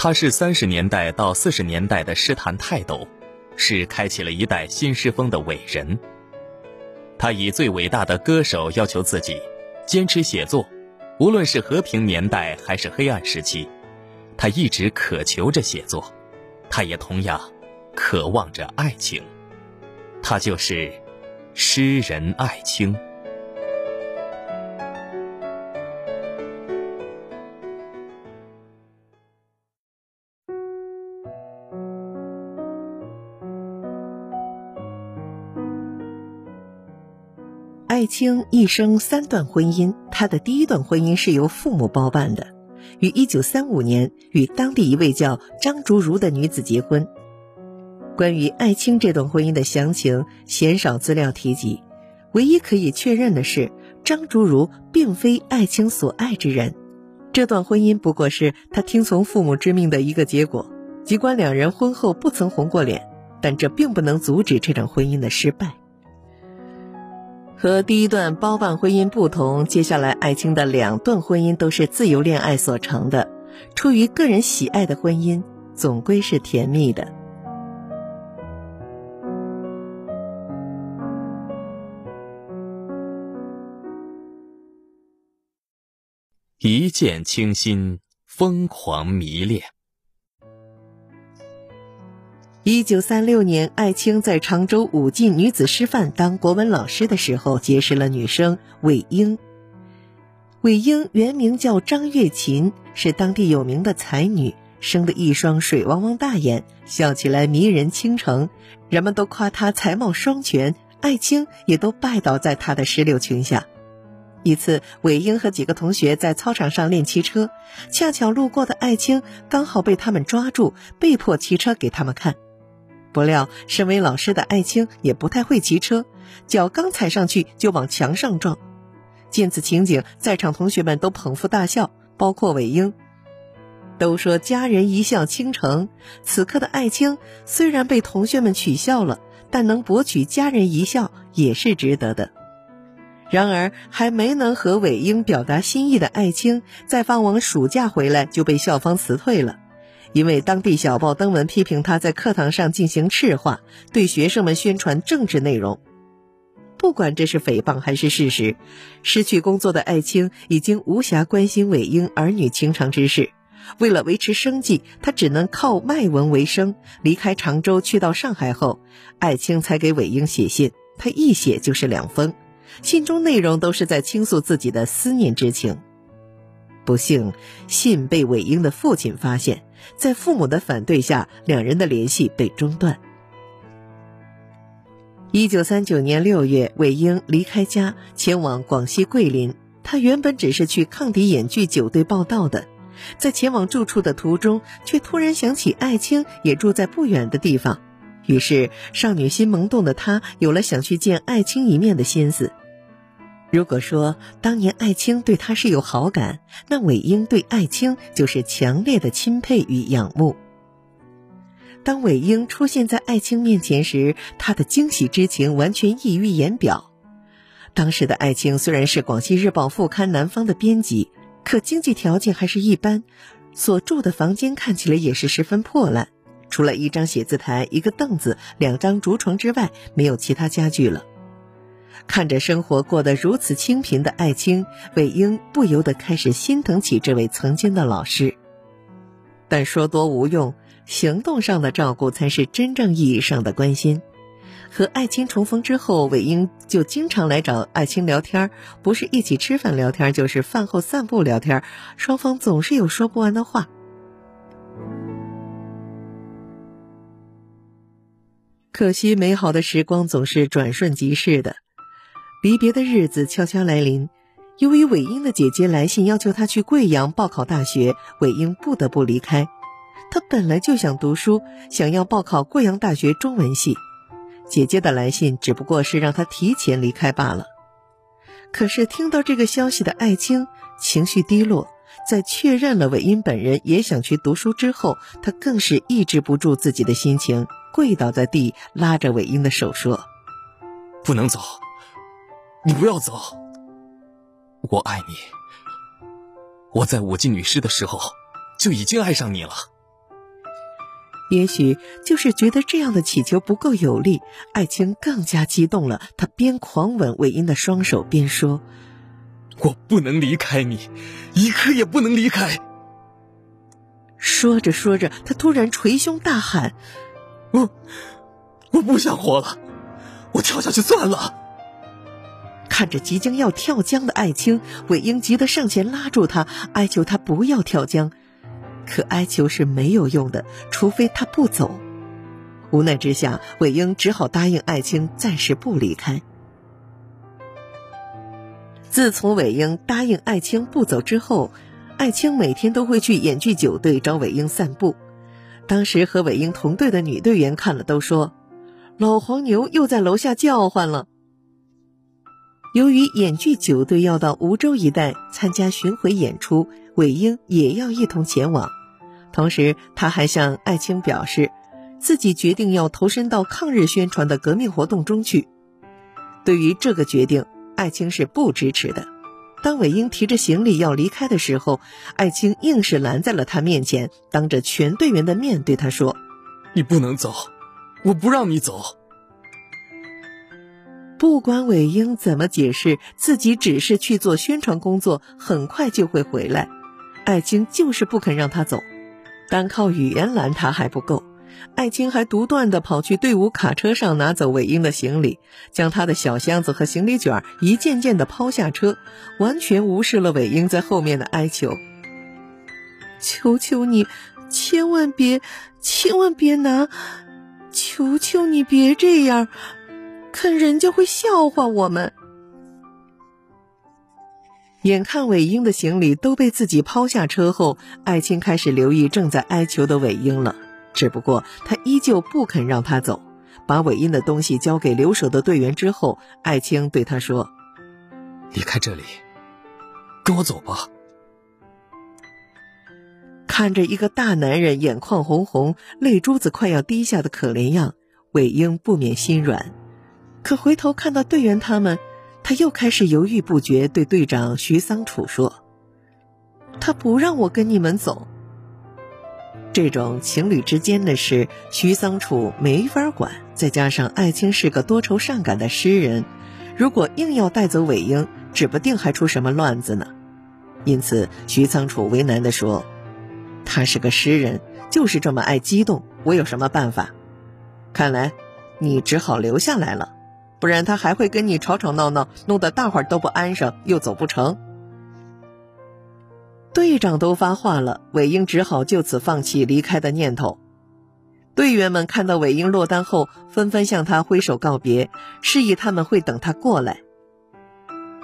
他是三十年代到四十年代的诗坛泰斗，是开启了一代新诗风的伟人。他以最伟大的歌手要求自己，坚持写作，无论是和平年代还是黑暗时期，他一直渴求着写作，他也同样渴望着爱情。他就是诗人艾青。艾青一生三段婚姻，他的第一段婚姻是由父母包办的，于一九三五年与当地一位叫张竹如的女子结婚。关于艾青这段婚姻的详情，鲜少资料提及。唯一可以确认的是，张竹如并非艾青所爱之人。这段婚姻不过是他听从父母之命的一个结果。尽管两人婚后不曾红过脸，但这并不能阻止这场婚姻的失败。和第一段包办婚姻不同，接下来艾青的两段婚姻都是自由恋爱所成的，出于个人喜爱的婚姻，总归是甜蜜的。一见倾心，疯狂迷恋。一九三六年，艾青在常州武进女子师范当国文老师的时候，结识了女生韦英。韦英原名叫张月琴，是当地有名的才女，生的一双水汪汪大眼，笑起来迷人倾城，人们都夸她才貌双全，艾青也都拜倒在她的石榴裙下。一次，韦英和几个同学在操场上练骑车，恰巧路过的艾青刚好被他们抓住，被迫骑车给他们看。不料，身为老师的艾青也不太会骑车，脚刚踩上去就往墙上撞。见此情景，在场同学们都捧腹大笑，包括韦英。都说佳人一笑倾城，此刻的艾青虽然被同学们取笑了，但能博取佳人一笑也是值得的。然而，还没能和韦英表达心意的艾青，在放完暑假回来就被校方辞退了。因为当地小报登文批评他在课堂上进行赤化，对学生们宣传政治内容。不管这是诽谤还是事实，失去工作的艾青已经无暇关心韦英儿女情长之事。为了维持生计，他只能靠卖文为生。离开常州去到上海后，艾青才给韦英写信。他一写就是两封，信中内容都是在倾诉自己的思念之情。不幸，信被韦英的父亲发现，在父母的反对下，两人的联系被中断。一九三九年六月，韦英离开家，前往广西桂林。他原本只是去抗敌演剧九队报道的，在前往住处的途中，却突然想起艾青也住在不远的地方，于是少女心萌动的他有了想去见艾青一面的心思。如果说当年艾青对他是有好感，那韦英对艾青就是强烈的钦佩与仰慕。当韦英出现在艾青面前时，他的惊喜之情完全溢于言表。当时的艾青虽然是《广西日报》副刊南方的编辑，可经济条件还是一般，所住的房间看起来也是十分破烂，除了一张写字台、一个凳子、两张竹床之外，没有其他家具了。看着生活过得如此清贫的艾青，韦英不由得开始心疼起这位曾经的老师。但说多无用，行动上的照顾才是真正意义上的关心。和艾青重逢之后，韦英就经常来找艾青聊天，不是一起吃饭聊天，就是饭后散步聊天，双方总是有说不完的话。可惜，美好的时光总是转瞬即逝的。离别的日子悄悄来临，由于韦英的姐姐来信要求他去贵阳报考大学，韦英不得不离开。他本来就想读书，想要报考贵阳大学中文系，姐姐的来信只不过是让他提前离开罢了。可是听到这个消息的艾青情绪低落，在确认了韦英本人也想去读书之后，他更是抑制不住自己的心情，跪倒在地，拉着韦英的手说：“不能走。”你不要走，我爱你。我在武进女尸的时候就已经爱上你了。也许就是觉得这样的乞求不够有力，艾青更加激动了。他边狂吻韦英的双手，边说：“我不能离开你，一刻也不能离开。”说着说着，他突然捶胸大喊：“我，我不想活了，我跳下去算了。”看着即将要跳江的艾青，韦英急得上前拉住他，哀求他不要跳江。可哀求是没有用的，除非他不走。无奈之下，韦英只好答应艾青暂时不离开。自从韦英答应艾青不走之后，艾青每天都会去演剧酒队找韦英散步。当时和韦英同队的女队员看了都说：“老黄牛又在楼下叫唤了。”由于演剧九队要到梧州一带参加巡回演出，韦英也要一同前往。同时，他还向艾青表示，自己决定要投身到抗日宣传的革命活动中去。对于这个决定，艾青是不支持的。当韦英提着行李要离开的时候，艾青硬是拦在了他面前，当着全队员的面对他说：“你不能走，我不让你走。”不管韦英怎么解释，自己只是去做宣传工作，很快就会回来。艾青就是不肯让他走。单靠语言拦他还不够，艾青还独断的跑去队伍卡车上拿走韦英的行李，将他的小箱子和行李卷一件件的抛下车，完全无视了韦英在后面的哀求。求求你，千万别，千万别拿！求求你别这样，看人家会笑话我们。眼看韦英的行李都被自己抛下车后，艾青开始留意正在哀求的韦英了。只不过他依旧不肯让他走。把韦英的东西交给留守的队员之后，艾青对他说：“离开这里，跟我走吧。”看着一个大男人眼眶红红、泪珠子快要滴下的可怜样，韦英不免心软。可回头看到队员他们。他又开始犹豫不决，对队长徐桑楚说：“他不让我跟你们走。”这种情侣之间的事，徐桑楚没法管。再加上艾青是个多愁善感的诗人，如果硬要带走韦英，指不定还出什么乱子呢。因此，徐桑楚为难地说：“他是个诗人，就是这么爱激动，我有什么办法？看来，你只好留下来了。”不然他还会跟你吵吵闹闹，弄得大伙儿都不安生，又走不成。队长都发话了，韦英只好就此放弃离开的念头。队员们看到韦英落单后，纷纷向他挥手告别，示意他们会等他过来。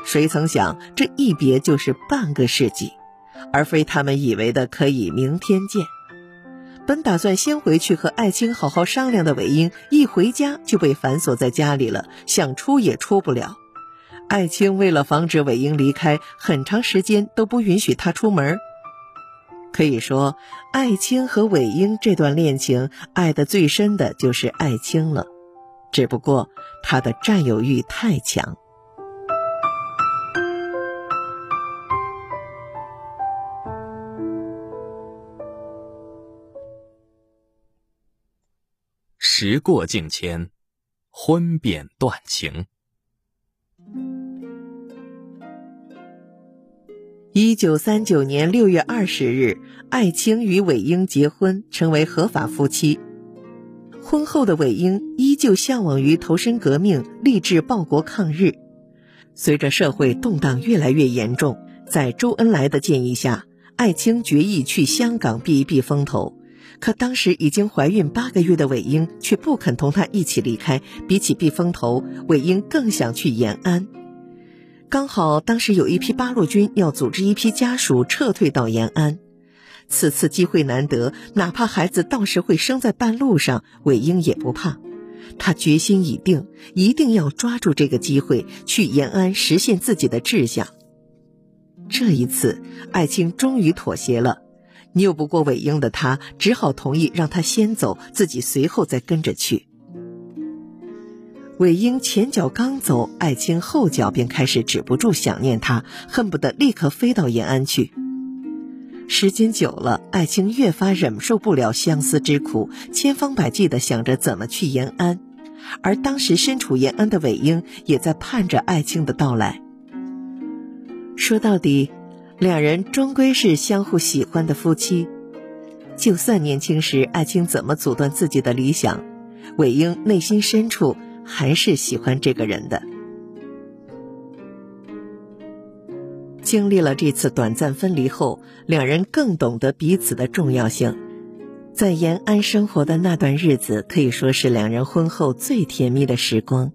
谁曾想，这一别就是半个世纪，而非他们以为的可以明天见。本打算先回去和艾青好好商量的韦英，一回家就被反锁在家里了，想出也出不了。艾青为了防止韦英离开，很长时间都不允许他出门。可以说，艾青和韦英这段恋情，爱得最深的就是艾青了，只不过他的占有欲太强。时过境迁，婚变断情。一九三九年六月二十日，艾青与韦英结婚，成为合法夫妻。婚后的韦英依旧向往于投身革命，立志报国抗日。随着社会动荡越来越严重，在周恩来的建议下，艾青决意去香港避一避风头。可当时已经怀孕八个月的韦英却不肯同他一起离开。比起避风头，韦英更想去延安。刚好当时有一批八路军要组织一批家属撤退到延安，此次机会难得，哪怕孩子到时会生在半路上，韦英也不怕。他决心已定，一定要抓住这个机会去延安实现自己的志向。这一次，艾青终于妥协了。拗不过韦英的他，只好同意让他先走，自己随后再跟着去。韦英前脚刚走，艾青后脚便开始止不住想念他，恨不得立刻飞到延安去。时间久了，艾青越发忍受不了相思之苦，千方百计地想着怎么去延安。而当时身处延安的韦英，也在盼着艾青的到来。说到底，两人终归是相互喜欢的夫妻。就算年轻时艾青怎么阻断自己的理想，韦英内心深处还是喜欢这个人的。经历了这次短暂分离后，两人更懂得彼此的重要性。在延安生活的那段日子，可以说是两人婚后最甜蜜的时光。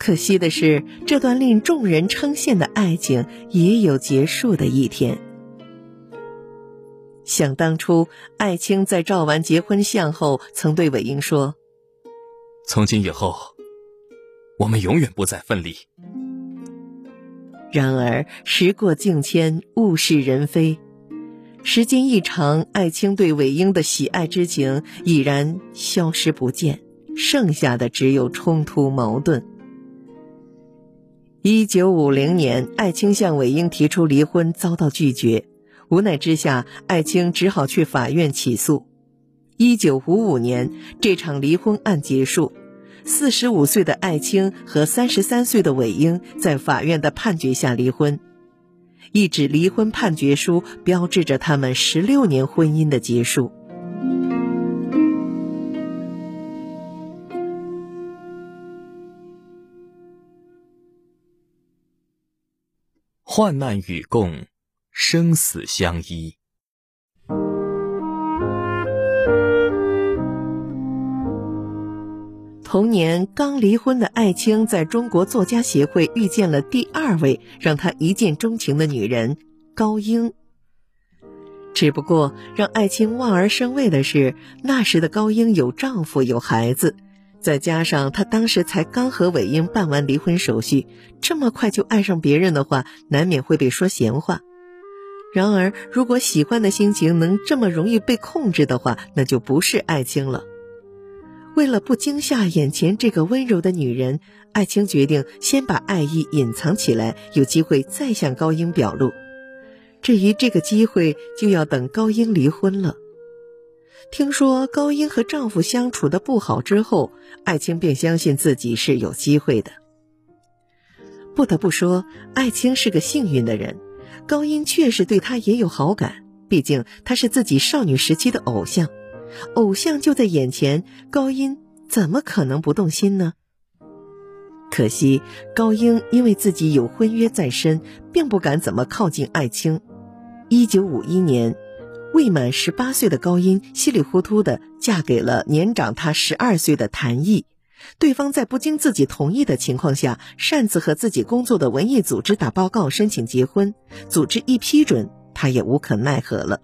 可惜的是，这段令众人称羡的爱情也有结束的一天。想当初，艾青在照完结婚相后，曾对韦英说：“从今以后，我们永远不再分离。”然而时过境迁，物是人非。时间一长，艾青对韦英的喜爱之情已然消失不见，剩下的只有冲突矛盾。一九五零年，艾青向韦英提出离婚，遭到拒绝，无奈之下，艾青只好去法院起诉。一九五五年，这场离婚案结束。四十五岁的艾青和三十三岁的韦英在法院的判决下离婚，一纸离婚判决书标志着他们十六年婚姻的结束。患难与共，生死相依。同年，刚离婚的艾青在中国作家协会遇见了第二位让他一见钟情的女人高英。只不过，让艾青望而生畏的是，那时的高英有丈夫有孩子，再加上她当时才刚和韦英办完离婚手续，这么快就爱上别人的话，难免会被说闲话。然而，如果喜欢的心情能这么容易被控制的话，那就不是爱情了。为了不惊吓眼前这个温柔的女人，艾青决定先把爱意隐藏起来，有机会再向高英表露。至于这个机会，就要等高英离婚了。听说高英和丈夫相处的不好之后，艾青便相信自己是有机会的。不得不说，艾青是个幸运的人，高英确实对她也有好感，毕竟她是自己少女时期的偶像。偶像就在眼前，高音怎么可能不动心呢？可惜高英因为自己有婚约在身，并不敢怎么靠近艾青。一九五一年，未满十八岁的高音稀里糊涂的嫁给了年长她十二岁的谭毅，对方在不经自己同意的情况下，擅自和自己工作的文艺组织打报告申请结婚，组织一批准，他也无可奈何了。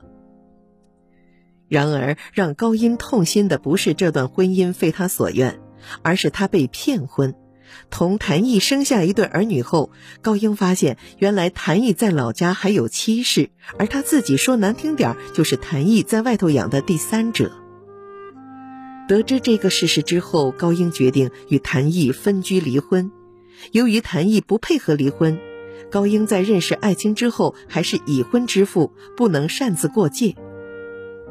然而，让高音痛心的不是这段婚姻非他所愿，而是他被骗婚。同谭毅生下一对儿女后，高英发现原来谭毅在老家还有妻室，而他自己说难听点就是谭毅在外头养的第三者。得知这个事实之后，高英决定与谭毅分居离婚。由于谭毅不配合离婚，高英在认识艾青之后还是已婚之妇，不能擅自过界。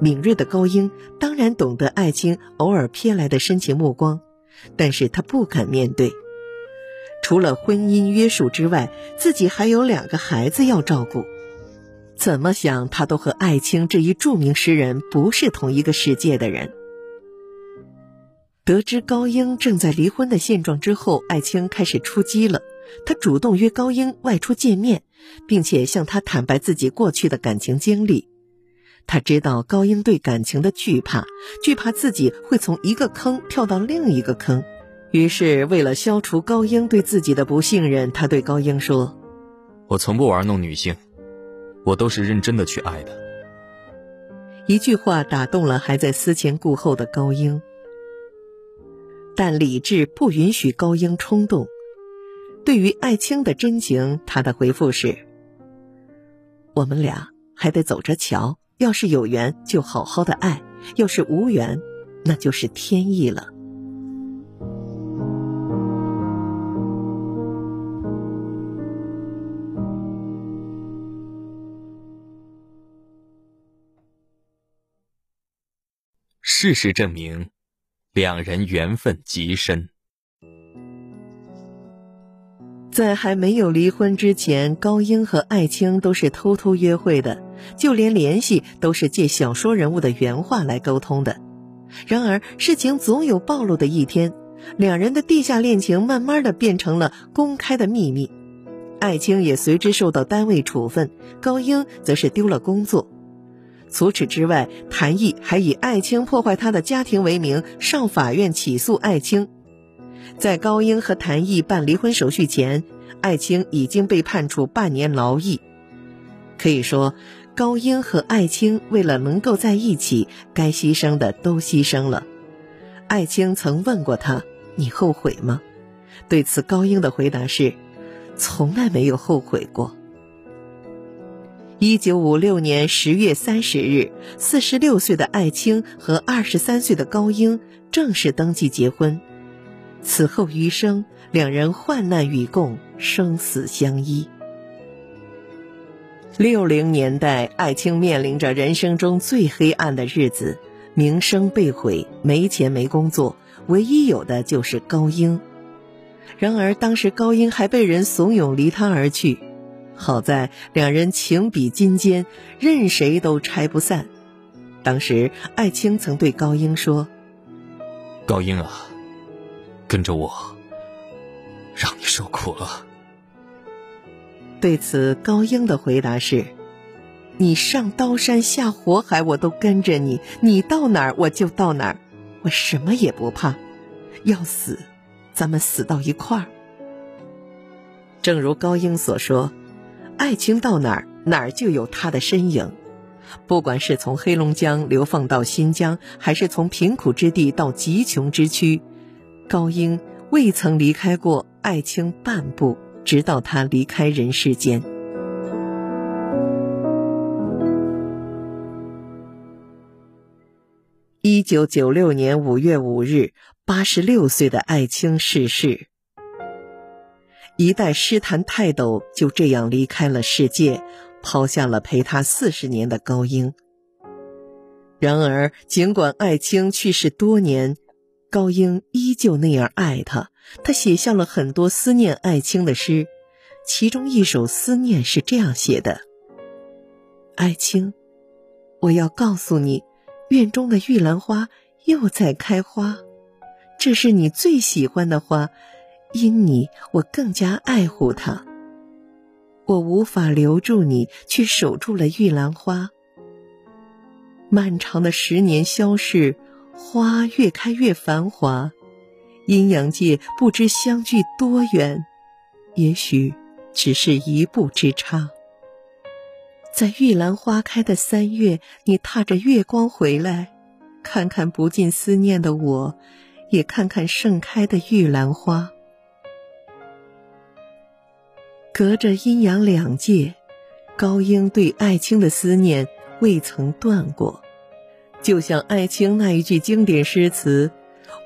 敏锐的高英当然懂得艾青偶尔瞥来的深情目光，但是他不敢面对。除了婚姻约束之外，自己还有两个孩子要照顾，怎么想他都和艾青这一著名诗人不是同一个世界的人。得知高英正在离婚的现状之后，艾青开始出击了。他主动约高英外出见面，并且向他坦白自己过去的感情经历。他知道高英对感情的惧怕，惧怕自己会从一个坑跳到另一个坑，于是为了消除高英对自己的不信任，他对高英说：“我从不玩弄女性，我都是认真的去爱的。”一句话打动了还在思前顾后的高英，但理智不允许高英冲动。对于艾青的真情，他的回复是：“我们俩还得走着瞧。”要是有缘，就好好的爱；要是无缘，那就是天意了。事实证明，两人缘分极深。在还没有离婚之前，高英和艾青都是偷偷约会的，就连联系都是借小说人物的原话来沟通的。然而，事情总有暴露的一天，两人的地下恋情慢慢的变成了公开的秘密。艾青也随之受到单位处分，高英则是丢了工作。除此之外，谭毅还以艾青破坏他的家庭为名上法院起诉艾青。在高英和谭毅办离婚手续前，艾青已经被判处半年劳役。可以说，高英和艾青为了能够在一起，该牺牲的都牺牲了。艾青曾问过他：“你后悔吗？”对此，高英的回答是：“从来没有后悔过。”一九五六年十月三十日，四十六岁的艾青和二十三岁的高英正式登记结婚。此后余生，两人患难与共，生死相依。六零年代，艾青面临着人生中最黑暗的日子，名声被毁，没钱没工作，唯一有的就是高英。然而，当时高英还被人怂恿离他而去，好在两人情比金坚，任谁都拆不散。当时，艾青曾对高英说：“高英啊。”跟着我，让你受苦了。对此，高英的回答是：“你上刀山下火海，我都跟着你；你到哪儿，我就到哪儿。我什么也不怕，要死，咱们死到一块儿。”正如高英所说：“爱情到哪儿，哪儿就有他的身影。不管是从黑龙江流放到新疆，还是从贫苦之地到极穷之区。”高英未曾离开过艾青半步，直到他离开人世间。一九九六年五月五日，八十六岁的艾青逝世，一代诗坛泰斗就这样离开了世界，抛下了陪他四十年的高英。然而，尽管艾青去世多年，高英依旧那样爱他，他写下了很多思念艾青的诗，其中一首《思念》是这样写的：“艾青，我要告诉你，院中的玉兰花又在开花，这是你最喜欢的花，因你我更加爱护它。我无法留住你，却守住了玉兰花。漫长的十年消逝。”花越开越繁华，阴阳界不知相距多远，也许只是一步之差。在玉兰花开的三月，你踏着月光回来，看看不尽思念的我，也看看盛开的玉兰花。隔着阴阳两界，高英对爱青的思念未曾断过。就像艾青那一句经典诗词：“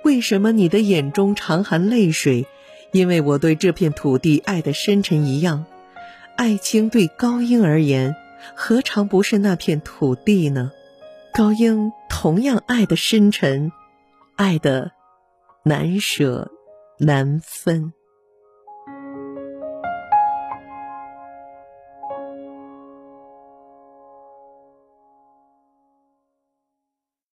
为什么你的眼中常含泪水？因为我对这片土地爱得深沉一样。”艾青对高英而言，何尝不是那片土地呢？高英同样爱得深沉，爱得难舍难分。